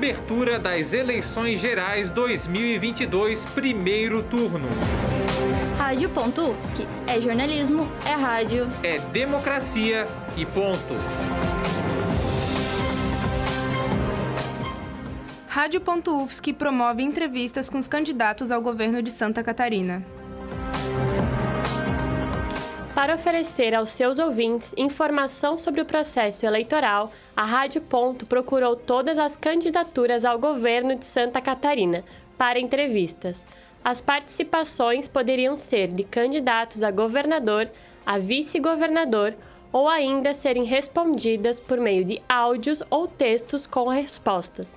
cobertura das eleições gerais 2022, primeiro turno. Rádio.UFSC é jornalismo, é rádio, é democracia e ponto. Rádio.UFSC promove entrevistas com os candidatos ao governo de Santa Catarina. Para oferecer aos seus ouvintes informação sobre o processo eleitoral, a Rádio Ponto procurou todas as candidaturas ao governo de Santa Catarina para entrevistas. As participações poderiam ser de candidatos a governador, a vice-governador ou ainda serem respondidas por meio de áudios ou textos com respostas.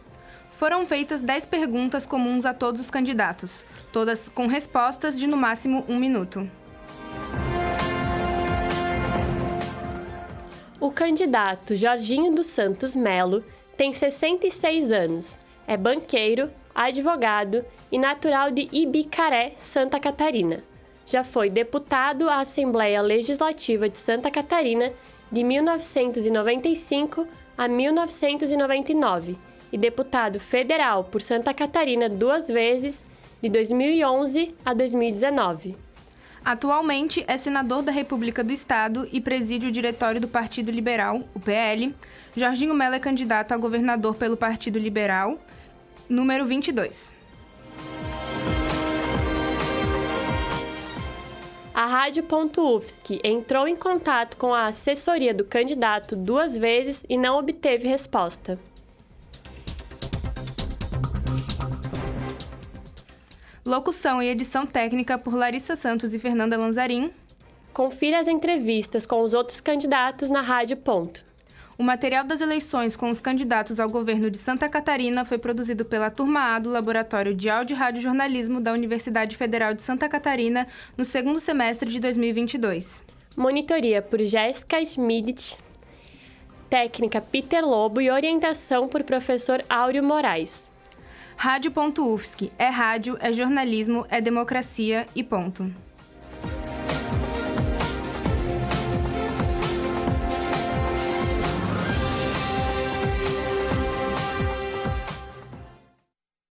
Foram feitas 10 perguntas comuns a todos os candidatos, todas com respostas de no máximo um minuto. O candidato Jorginho dos Santos Melo tem 66 anos, é banqueiro, advogado e natural de Ibicaré, Santa Catarina. Já foi deputado à Assembleia Legislativa de Santa Catarina de 1995 a 1999 e deputado federal por Santa Catarina duas vezes, de 2011 a 2019. Atualmente é senador da República do Estado e preside o diretório do Partido Liberal, o PL. Jorginho Mello é candidato a governador pelo Partido Liberal, número 22. A Rádio.UFSC entrou em contato com a assessoria do candidato duas vezes e não obteve resposta. Locução e edição técnica por Larissa Santos e Fernanda Lanzarin. Confira as entrevistas com os outros candidatos na Rádio Ponto. O material das eleições com os candidatos ao governo de Santa Catarina foi produzido pela Turma A do Laboratório de Áudio e Rádio Jornalismo da Universidade Federal de Santa Catarina no segundo semestre de 2022. Monitoria por Jéssica Schmidt, técnica Peter Lobo e orientação por professor Áureo Moraes. Rádio.UFSC é rádio, é jornalismo, é democracia e ponto.